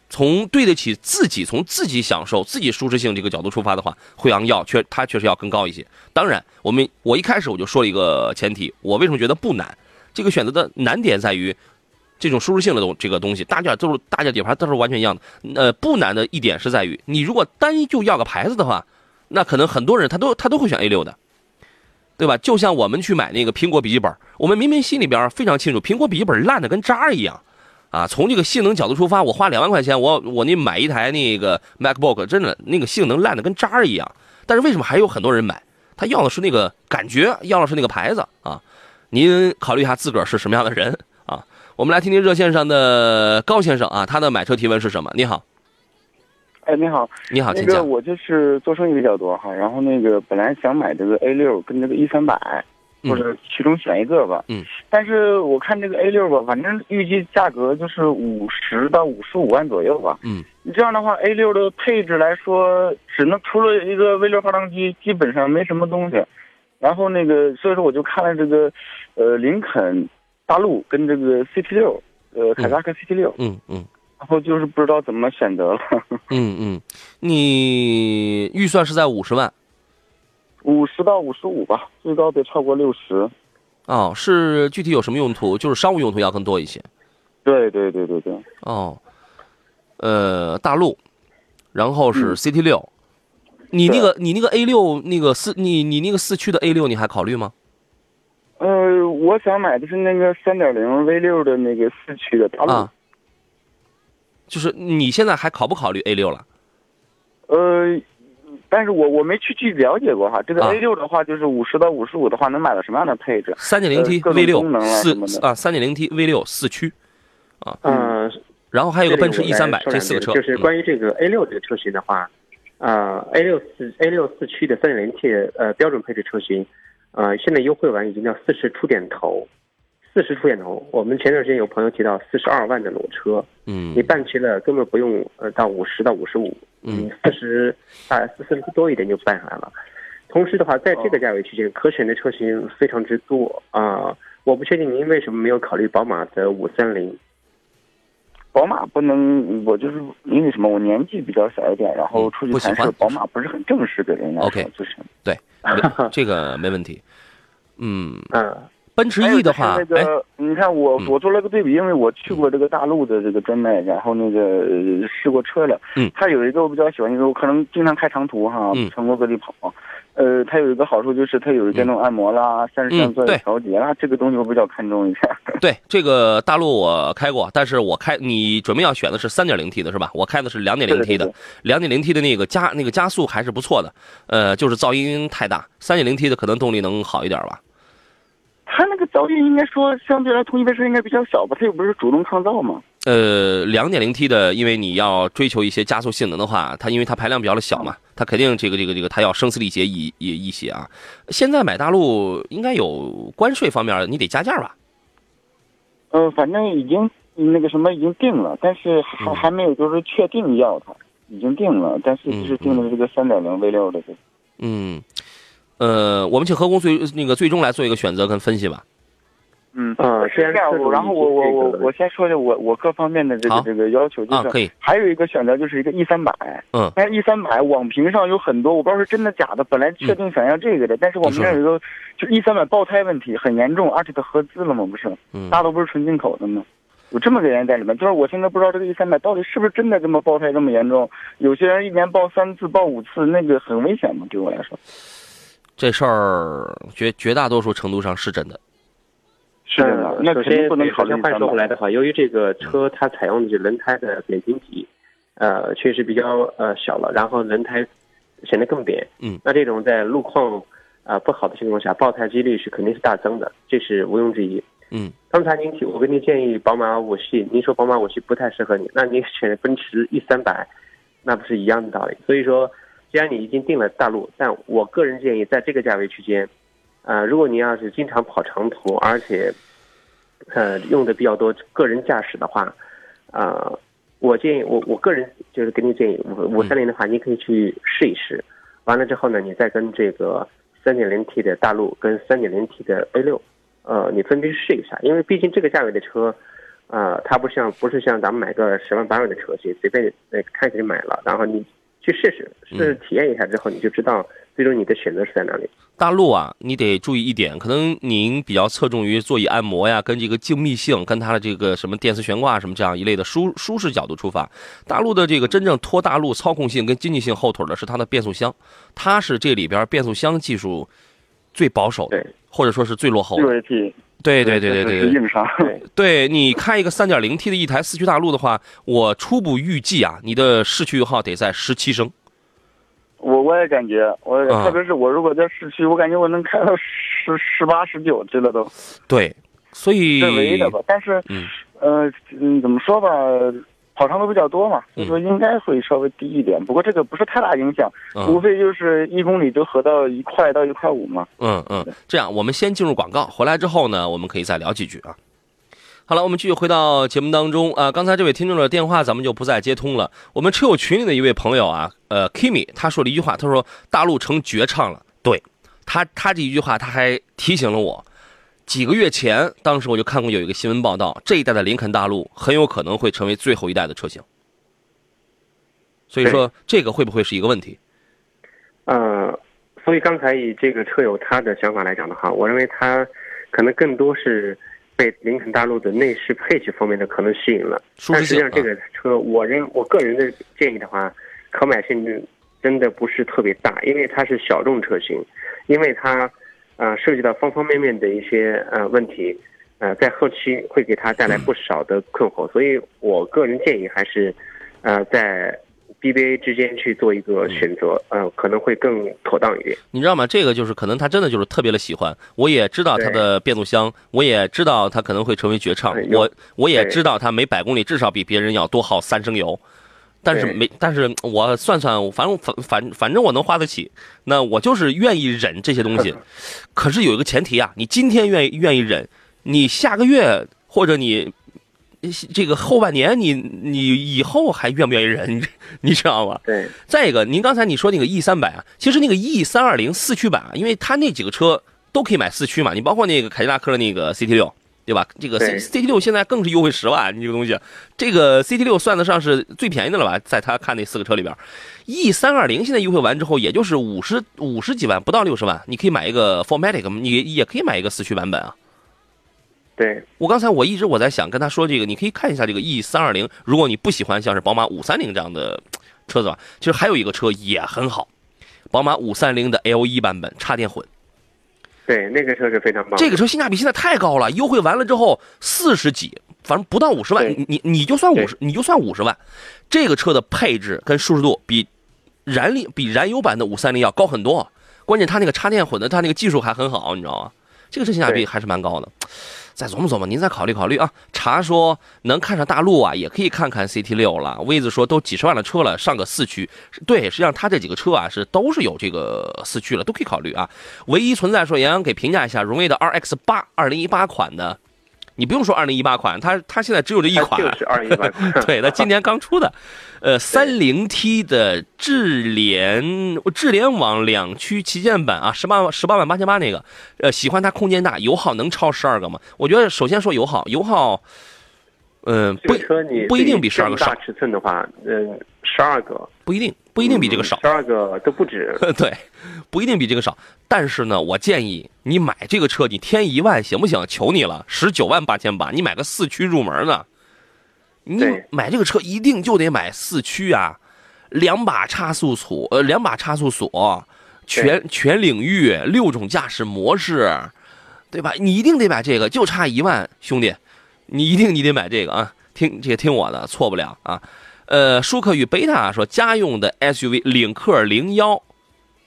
从对得起自己，从自己享受、自己舒适性这个角度出发的话，辉昂要确它确实要更高一些。当然，我们我一开始我就说了一个前提，我为什么觉得不难？这个选择的难点在于这种舒适性的东这个东西，大件都是大件底盘都是完全一样的。呃，不难的一点是在于，你如果单就要个牌子的话，那可能很多人他都他都会选 A 六的，对吧？就像我们去买那个苹果笔记本，我们明明心里边非常清楚，苹果笔记本烂的跟渣一样。啊，从这个性能角度出发，我花两万块钱，我我那买一台那个 MacBook，真的那个性能烂的跟渣一样。但是为什么还有很多人买？他要的是那个感觉，要的是那个牌子啊。您考虑一下自个儿是什么样的人啊？我们来听听热线上的高先生啊，他的买车提问是什么？你好，哎，你好，你好，那个我就是做生意比较多哈，然后那个本来想买这个 A 六跟这个 E 三百，或者其中选一个吧。嗯。但是我看这个 A 六吧，反正预计价格就是五十到五十五万左右吧。嗯。你这样的话，A 六的配置来说，只能除了一个 V 六发动机，基本上没什么东西。然后那个，所以说我就看了这个，呃，林肯大陆跟这个 CT 六，呃，凯迪拉克 CT 六。嗯嗯。然后就是不知道怎么选择了。嗯嗯，你预算是在五十万，五十到五十五吧，最高别超过六十。哦，是具体有什么用途？就是商务用途要更多一些。对对对对对。哦，呃，大陆，然后是 CT 六，你那个你那个 A 六那个四你你那个四驱的 A 六你还考虑吗？呃，我想买的是那个三点零 V 六的那个四驱的大陆。就是你现在还考不考虑 A 六了？呃，但是我我没去具体了解过哈。这个 A 六的话，就是五十到五十五的话，能买到什么样的配置？三点零 T V 六四啊，三点零 T V 六四驱啊。嗯。然后还有个奔驰 E 三百，这四个车。就是关于这个 A 六这个车型的话，啊，A 六四 A 六四驱的三点零 T 呃标准配置车型，呃，现在优惠完已经到四十出点头。四十出点头，我们前段时间有朋友提到四十二万的裸车，嗯，你办齐了根本不用呃到五十到五十五，嗯，四十啊四十多一点就办下来了。同时的话，在这个价位区间可选的车型非常之多啊，我不确定您为什么没有考虑宝马的五三零。宝马不能，我就是因为什么？我年纪比较小一点，然后出去谈事，宝马不是很正式给人家 OK，就是对，这个没问题。嗯嗯。奔驰 E 的话，那个你看我我做了个对比，因为我去过这个大陆的这个专卖，然后那个试过车了。嗯，它有一个我比较喜欢，因为我可能经常开长途哈，全国各地跑。呃，它有一个好处就是它有电动按摩啦，三十座椅调节啦，这个东西我比较看重一下。对，这个大陆我开过，但是我开你准备要选的是三点零 T 的是吧？我开的是两点零 T 的，两点零 T 的那个加那个加速还是不错的，呃，就是噪音太大。三点零 T 的可能动力能好一点吧。它那个噪音应该说相对来同级别车应该比较小吧？他又不是主动创造嘛。呃，两点零 T 的，因为你要追求一些加速性能的话，它因为它排量比较的小嘛，它肯定这个这个这个它要声嘶力竭一一一些啊。现在买大陆应该有关税方面你得加价吧？呃，反正已经那个什么已经定了，但是还还没有就是确定要它，已经定了，但是就是定的这个三点零 V 六的这。嗯。呃，我们请何工最那个最终来做一个选择跟分析吧。嗯啊，是这样。然后我我我我先说一下我我各方面的这个这个要求，就是可以。还有一个选择就是一个 E 三百。嗯。但是 E 三百网评上有很多，我不知道是真的假的。本来确定想要这个的，但是我们这有一个，就 E 三百爆胎问题很严重，而且它合资了嘛，不是？嗯。大都不是纯进口的吗？有这么个原因在里面，就是我现在不知道这个 E 三百到底是不是真的这么爆胎这么严重。有些人一年爆三次、爆五次，那个很危险嘛，对我来说。这事儿绝绝大多数程度上是真的，是的。那首先，首先话说回来的话，由于这个车它采用的是轮胎的扁平体，呃，确实比较呃小了，然后轮胎显得更扁。嗯。那这种在路况啊不好的情况下，爆胎几率是肯定是大增的，这是毋庸置疑。嗯。刚才您提，我给您建议宝马五系，您说宝马五系不太适合你，那您选奔驰 E 三百，那不是一样的道理？所以说。既然你已经定了大陆，但我个人建议在这个价位区间，呃，如果你要是经常跑长途，而且，呃，用的比较多个人驾驶的话，呃，我建议我我个人就是给你建议五五三零的话，你可以去试一试，完了之后呢，你再跟这个三点零 T 的大陆跟三点零 T 的 A 六，呃，你分别试一下，因为毕竟这个价位的车，呃，它不像不是像咱们买个十万八万的车去随便呃开始就买了，然后你。去试试，试体验一下之后，你就知道最终你的选择是在哪里。大陆啊，你得注意一点，可能您比较侧重于座椅按摩呀，跟这个静谧性，跟它的这个什么电磁悬挂什么这样一类的舒舒适角度出发。大陆的这个真正拖大陆操控性跟经济性后腿的是它的变速箱，它是这里边变速箱技术最保守的，或者说是最落后的。对对对对对对，硬伤。对你开一个三点零 T 的一台四驱大陆的话，我初步预计啊，你的市区油耗得在十七升。我我也感觉，我特别是我如果在市区，我感觉我能开到十十八十九去了都。对，所以这唯一的吧。但是，嗯，呃，嗯，怎么说吧，跑长途比较多嘛，所以说应该会稍微低一点。不过这个不是太大影响，无非就是一公里就合到一块到一块五嘛。嗯嗯，这样我们先进入广告，回来之后呢，我们可以再聊几句啊。好了，我们继续回到节目当中啊。刚才这位听众的电话咱们就不再接通了。我们车友群里的一位朋友啊，呃，Kimi，他说了一句话，他说大陆成绝唱了。对他，他这一句话他还提醒了我，几个月前，当时我就看过有一个新闻报道，这一代的林肯大陆很有可能会成为最后一代的车型。所以说，这个会不会是一个问题？呃，所以刚才以这个车友他的想法来讲的话，我认为他可能更多是。被林肯大陆的内饰配置方面的可能吸引了，但实际上这个车，我认我个人的建议的话，可买性真的不是特别大，因为它是小众车型，因为它，呃，涉及到方方面面的一些呃问题，呃，在后期会给他带来不少的困惑，所以我个人建议还是，呃，在。BBA 之间去做一个选择，呃，可能会更妥当一点。你知道吗？这个就是可能他真的就是特别的喜欢。我也知道他的变速箱，我也知道他可能会成为绝唱。我我也知道他每百公里至少比别人要多耗三升油，但是没，但是我算算，反正反反反正我能花得起，那我就是愿意忍这些东西。可是有一个前提啊，你今天愿意愿意忍，你下个月或者你。这个后半年，你你以后还愿不愿意忍？你知道吗？对。再一个，您刚才你说那个 E 三百啊，其实那个 E 三二零四驱版啊，因为它那几个车都可以买四驱嘛，你包括那个凯迪拉克的那个 CT 六，对吧？这个 C CT 六现在更是优惠十万，你这个东西，这个 CT 六算得上是最便宜的了吧？在他看那四个车里边，E 三二零现在优惠完之后，也就是五十五十几万，不到六十万，你可以买一个 f o r m a t i c 你也可以买一个四驱版本啊。对我刚才我一直我在想跟他说这个，你可以看一下这个 E 三二零。如果你不喜欢像是宝马五三零这样的车子吧，其实还有一个车也很好，宝马五三零的 L 一版本插电混。对，那个车是非常棒。这个车性价比现在太高了，优惠完了之后四十几，反正不到五十万，你你就算五十，你就算五十万，这个车的配置跟舒适度比燃力比燃油版的五三零要高很多。关键它那个插电混的，它那个技术还很好，你知道吗？这个车性价比还是蛮高的。再琢磨琢磨，您再考虑考虑啊。查说能看上大陆啊，也可以看看 CT 六了。威子说都几十万的车了，上个四驱，对，实际上他这几个车啊是都是有这个四驱了，都可以考虑啊。唯一存在说杨洋给评价一下荣威的 RX 八，二零一八款的。你不用说二零一八款，它它现在只有这一款，就是二零一八款，对，它今年刚出的，呃，三零 T 的智联智联网两驱旗舰版啊，十八万十八万八千八那个，呃，喜欢它空间大，油耗能超十二个吗？我觉得首先说油耗，油耗，嗯，不不一定比十二个少。大尺寸的话，嗯，十二个不一定。不一定比这个少，十二个都不止。对，不一定比这个少。但是呢，我建议你买这个车，你添一万行不行？求你了，十九万八千八，你买个四驱入门呢？你买这个车一定就得买四驱啊，两把差速锁，呃，两把差速锁，全全领域六种驾驶模式，对吧？你一定得买这个，就差一万，兄弟，你一定你得买这个啊！听这个听我的，错不了啊。呃，舒克与贝塔说，家用的 SUV 领克零幺，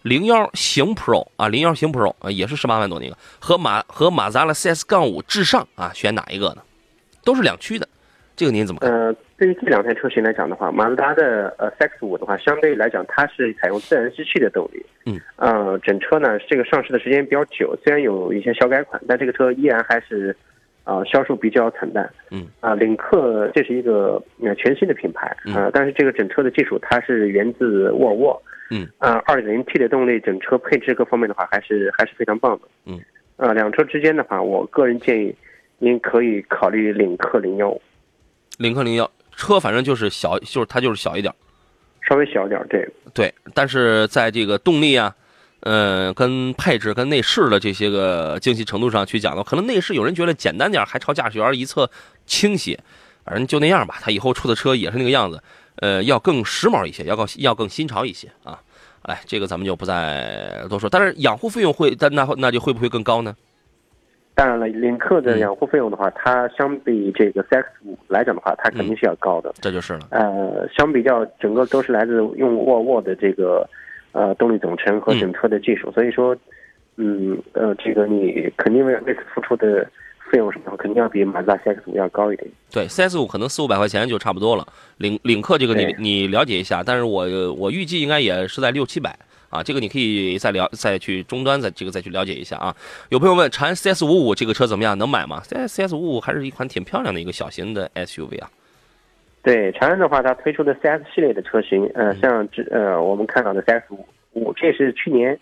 零幺型 Pro 啊，零幺型 Pro 啊，也是十八万多那个，和马和马自达的 CS 杠五至上啊，选哪一个呢？都是两驱的，这个您怎么看？呃，对于这两台车型来讲的话，马自达的呃 CX 五的话，相对来讲它是采用自然吸气的动力，嗯，呃，整车呢这个上市的时间比较久，虽然有一些小改款，但这个车依然还是。啊，销售比较惨淡。嗯，啊，领克这是一个呃全新的品牌啊，但是这个整车的技术它是源自沃尔沃。嗯，啊，二点零 T 的动力，整车配置各方面的话还是还是非常棒的。嗯，啊，两车之间的话，我个人建议您可以考虑领克零幺。领克零幺车反正就是小，就是它就是小一点，稍微小一点，对对，但是在这个动力啊。嗯，跟配置、跟内饰的这些个精细程度上去讲的，可能内饰有人觉得简单点，还朝驾驶员一侧倾斜，反正就那样吧。他以后出的车也是那个样子，呃，要更时髦一些，要更要更新潮一些啊。哎，这个咱们就不再多说。但是养护费用会，但那那就会不会更高呢？当然了，领克的养护费用的话，它相比这个 CX 五来讲的话，它肯定是要高的。这就是了。呃，相比较整个都是来自用沃尔沃的这个。呃，动力总成和整车的技术，所以说，嗯，呃，这个你肯定为为此付出的费用什么肯定要比马自达 CX 五要高一点。对，CX 五可能四五百块钱就差不多了。领领克这个你你了解一下，但是我我预计应该也是在六七百啊。这个你可以再了再去终端再这个再去了解一下啊。有朋友问长安 CS 五五这个车怎么样，能买吗？CS 五五还是一款挺漂亮的一个小型的 SUV 啊。对，长安的话，它推出的 CS 系列的车型，呃，像这呃我们看到的 CS 五五，这是去年。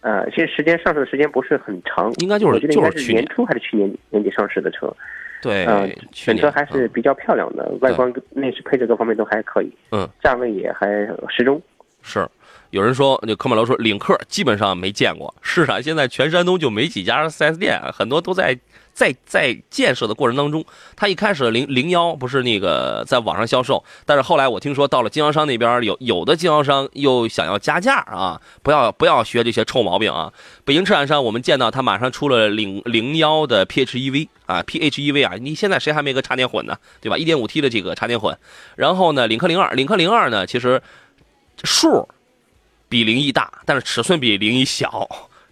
呃，其实时间上市的时间不是很长，应该就是就是年初还是去年年底上市的车。对，呃，选车还是比较漂亮的，外观、内饰配置各方面都还可以。嗯，价位也还适中。是，有人说，那科马罗说领克基本上没见过。是啊，现在全山东就没几家 4S 店，很多都在。在在建设的过程当中，他一开始零零幺不是那个在网上销售，但是后来我听说到了经销商那边，有有的经销商又想要加价啊，不要不要学这些臭毛病啊！北京车展上我们见到他马上出了零零幺的 PHEV 啊，PHEV 啊，你现在谁还没个插电混呢？对吧？一点五 T 的这个插电混，然后呢，领克零二，领克零二呢，其实数比零一大，但是尺寸比零一小。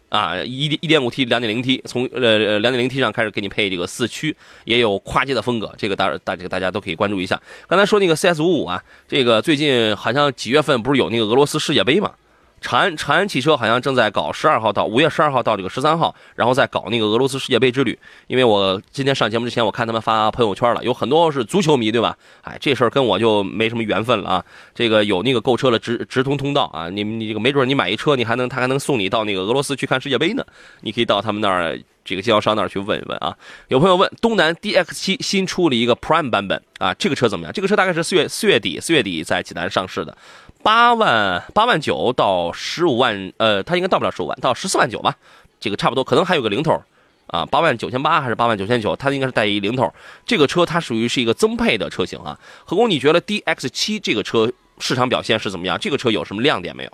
啊，一一点五 T、两点零 T，从呃两点零 T 上开始给你配这个四驱，也有跨界的风格，这个大大家大家都可以关注一下。刚才说那个 CS 五五啊，这个最近好像几月份不是有那个俄罗斯世界杯嘛？长安长安汽车好像正在搞十二号到五月十二号到这个十三号，然后再搞那个俄罗斯世界杯之旅。因为我今天上节目之前，我看他们发朋友圈了，有很多是足球迷，对吧？哎，这事儿跟我就没什么缘分了啊。这个有那个购车的直直通通道啊，你你这个没准你买一车，你还能他还能送你到那个俄罗斯去看世界杯呢。你可以到他们那儿这个经销商那儿去问一问啊。有朋友问，东南 DX7 新出了一个 Prime 版本啊，这个车怎么样？这个车大概是四月四月底四月底在济南上市的。八万八万九到十五万，呃，它应该到不了十五万，到十四万九吧，这个差不多，可能还有个零头，啊，八万九千八还是八万九千九，它应该是带一零头。这个车它属于是一个增配的车型啊。何工，你觉得 DX 七这个车市场表现是怎么样？这个车有什么亮点没有？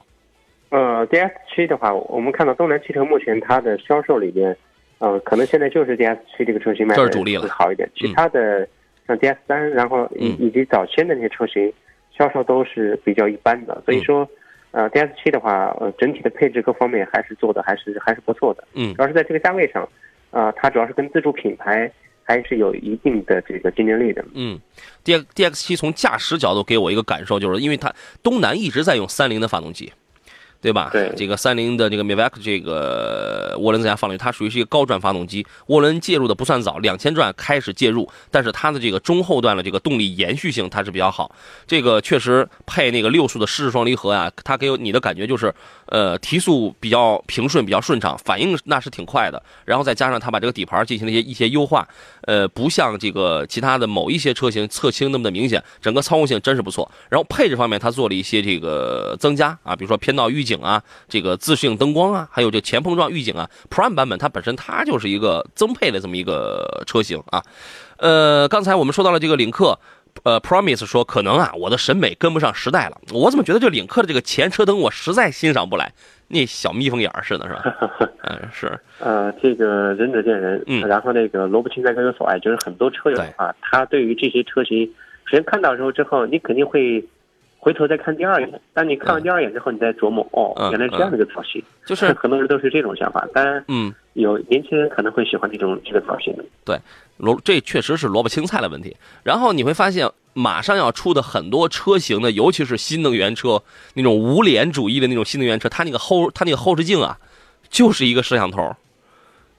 呃，DX 七的话，我们看到东南汽车目前它的销售里边，呃，可能现在就是 DX 七这个车型卖的会好一点，其他的像 D S 三，然后以以及早先的那些车型。销售都是比较一般的，所以说，呃，D S 七的话，呃，整体的配置各方面还是做的还是还是不错的。嗯，主要是在这个价位上，啊，它主要是跟自主品牌还是有一定的这个竞争力的。嗯，D D X 七从驾驶角度给我一个感受，就是因为它东南一直在用三菱的发动机。对吧？对，这个三菱的这个 Mavic 这个涡轮增压发动机，它属于是一个高转发动机，涡轮介入的不算早，两千转开始介入，但是它的这个中后段的这个动力延续性它是比较好。这个确实配那个六速的湿式双离合啊，它给你的感觉就是，呃，提速比较平顺，比较顺畅，反应那是挺快的。然后再加上它把这个底盘进行了一些一些优化，呃，不像这个其他的某一些车型侧倾那么的明显，整个操控性真是不错。然后配置方面，它做了一些这个增加啊，比如说偏道预警。啊，这个自适应灯光啊，还有这前碰撞预警啊，Prime 版本它本身它就是一个增配的这么一个车型啊。呃，刚才我们说到了这个领克，呃，Promise 说可能啊，我的审美跟不上时代了。我怎么觉得这领克的这个前车灯我实在欣赏不来，那小蜜蜂眼儿似的，是吧？嗯，是。呃，这个仁者见仁。嗯。然后那个萝卜青菜各有所爱，就是很多车友啊，他对于这些车型，首先看到之后之后，你肯定会。回头再看第二眼，当你看完第二眼之后，你再琢磨，哦，原来这样的一个造型，就是 很多人都是这种想法。当然，嗯，有年轻人可能会喜欢这种这个造型。对，萝这确实是萝卜青菜的问题。然后你会发现，马上要出的很多车型呢，尤其是新能源车那种无脸主义的那种新能源车，它那个后它那个后视镜啊，就是一个摄像头。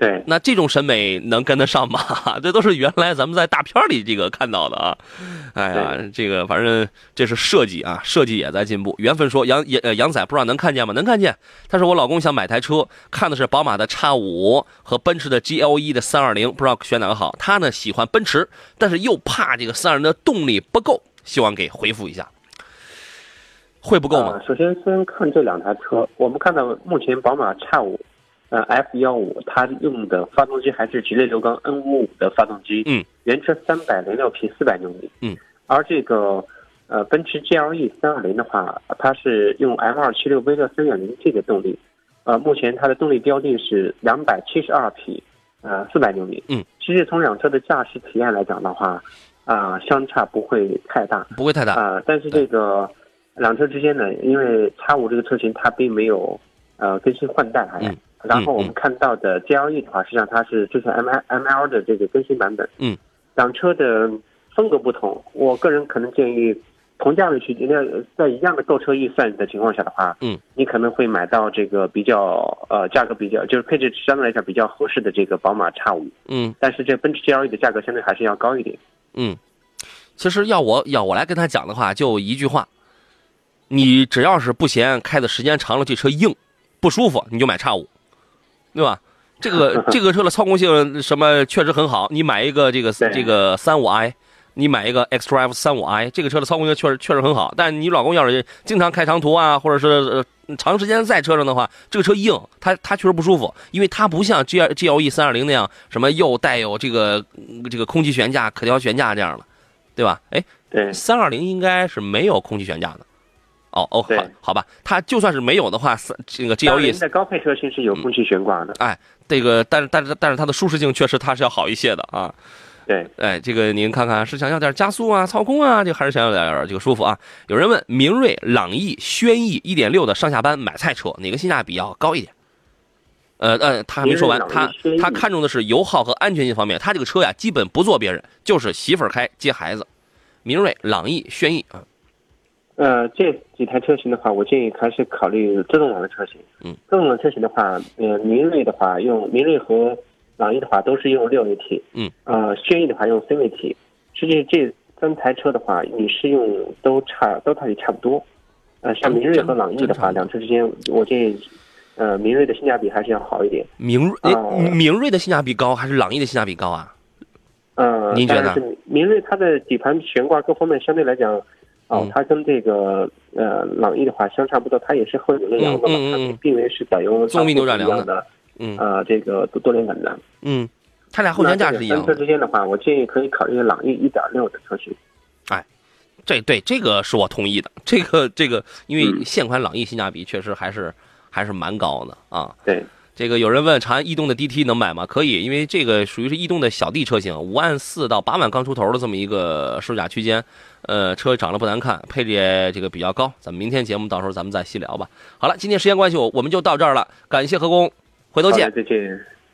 对，那这种审美能跟得上吗？这都是原来咱们在大片里这个看到的啊。哎呀，这个反正这是设计啊，设计也在进步。缘分说杨杨杨仔不知道能看见吗？能看见。他说我老公想买台车，看的是宝马的叉五和奔驰的 GLE 的三二零，不知道选哪个好。他呢喜欢奔驰，但是又怕这个三二零的动力不够，希望给回复一下，会不够吗？首先先看这两台车，我们看到目前宝马叉五。呃，F 幺五它用的发动机还是吉列六缸 N 五五的发动机，嗯，原车三百零六匹，四百牛米，嗯，而这个呃奔驰 GLE 三二零的话，它是用 M 二七六 V 六三点零 T 的动力，呃，目前它的动力标定是两百七十二匹，呃，四百牛米，嗯，其实从两车的驾驶体验来讲的话，啊，相差不会太大，不会太大。啊，但是这个两车之间呢，因为叉五这个车型它并没有呃更新换代，还。然后我们看到的 GLE 的话，实际上它是之前 M M L 的这个更新版本。嗯，两车的风格不同，我个人可能建议同价位区间，在一样的购车预算的情况下的话，嗯，你可能会买到这个比较呃价格比较就是配置相对来讲比较合适的这个宝马叉五。嗯，但是这奔驰 GLE 的价格相对还是要高一点。嗯，其实要我要我来跟他讲的话，就一句话。你只要是不嫌开的时间长了这车硬，不舒服，你就买叉五，对吧？这个 这个车的操控性什么确实很好。你买一个这个这个三五 i，你买一个 xDrive 三五 i，这个车的操控性确实确实很好。但你老公要是经常开长途啊，或者是长时间在车上的话，这个车硬，它它确实不舒服，因为它不像 G G L E 三二零那样什么又带有这个这个空气悬架、可调悬架这样的，对吧？哎，对，三二零应该是没有空气悬架的。哦哦，好，好吧，它就算是没有的话，这个 G L E 在高配车型是有空气悬挂的。哎，这个，但是但是但是它的舒适性确实它是要好一些的啊。对，哎，这个您看看是想要点加速啊、操控啊，这还是想要点这个舒服啊？有人问明锐、朗逸、轩逸1.6的上下班买菜车哪个性价比要高一点？呃呃，他还没说完，他他看重的是油耗和安全性方面。他这个车呀，基本不坐别人，就是媳妇儿开接孩子。明锐、朗逸、轩逸啊。呃，这几台车型的话，我建议还是考虑自动挡的车型。嗯，自动挡车型的话，呃，明锐的话用明锐和朗逸的话都是用六 AT。嗯，呃，轩逸的话用 CVT。实际这三台车的话，你试用都差都差也差不多。呃，像明锐和朗逸的话，两车之间，我建议，呃，明锐的性价比还是要好一点。明锐，明锐的性价比高还是朗逸的性价比高啊？呃，您觉得？明锐它的底盘悬挂各方面相对来讲。哦，它跟这个呃朗逸的话相差不多，它也是后扭力梁的嘛，它并为是采用纵臂扭转梁的，嗯，呃，这个多连杆的，嗯，它俩后悬架是一样。三车之间的话，我建议可以考虑朗逸一点六的车型。哎，这对这个是我同意的，这个这个，因为现款朗逸性价比确实还是还是蛮高的啊。对。这个有人问长安逸动的 DT 能买吗？可以，因为这个属于是逸动的小弟车型，五万四到八万刚出头的这么一个售价区间，呃，车长得不难看，配置也这个比较高。咱们明天节目到时候咱们再细聊吧。好了，今天时间关系，我我们就到这儿了，感谢何工，回头见。再见。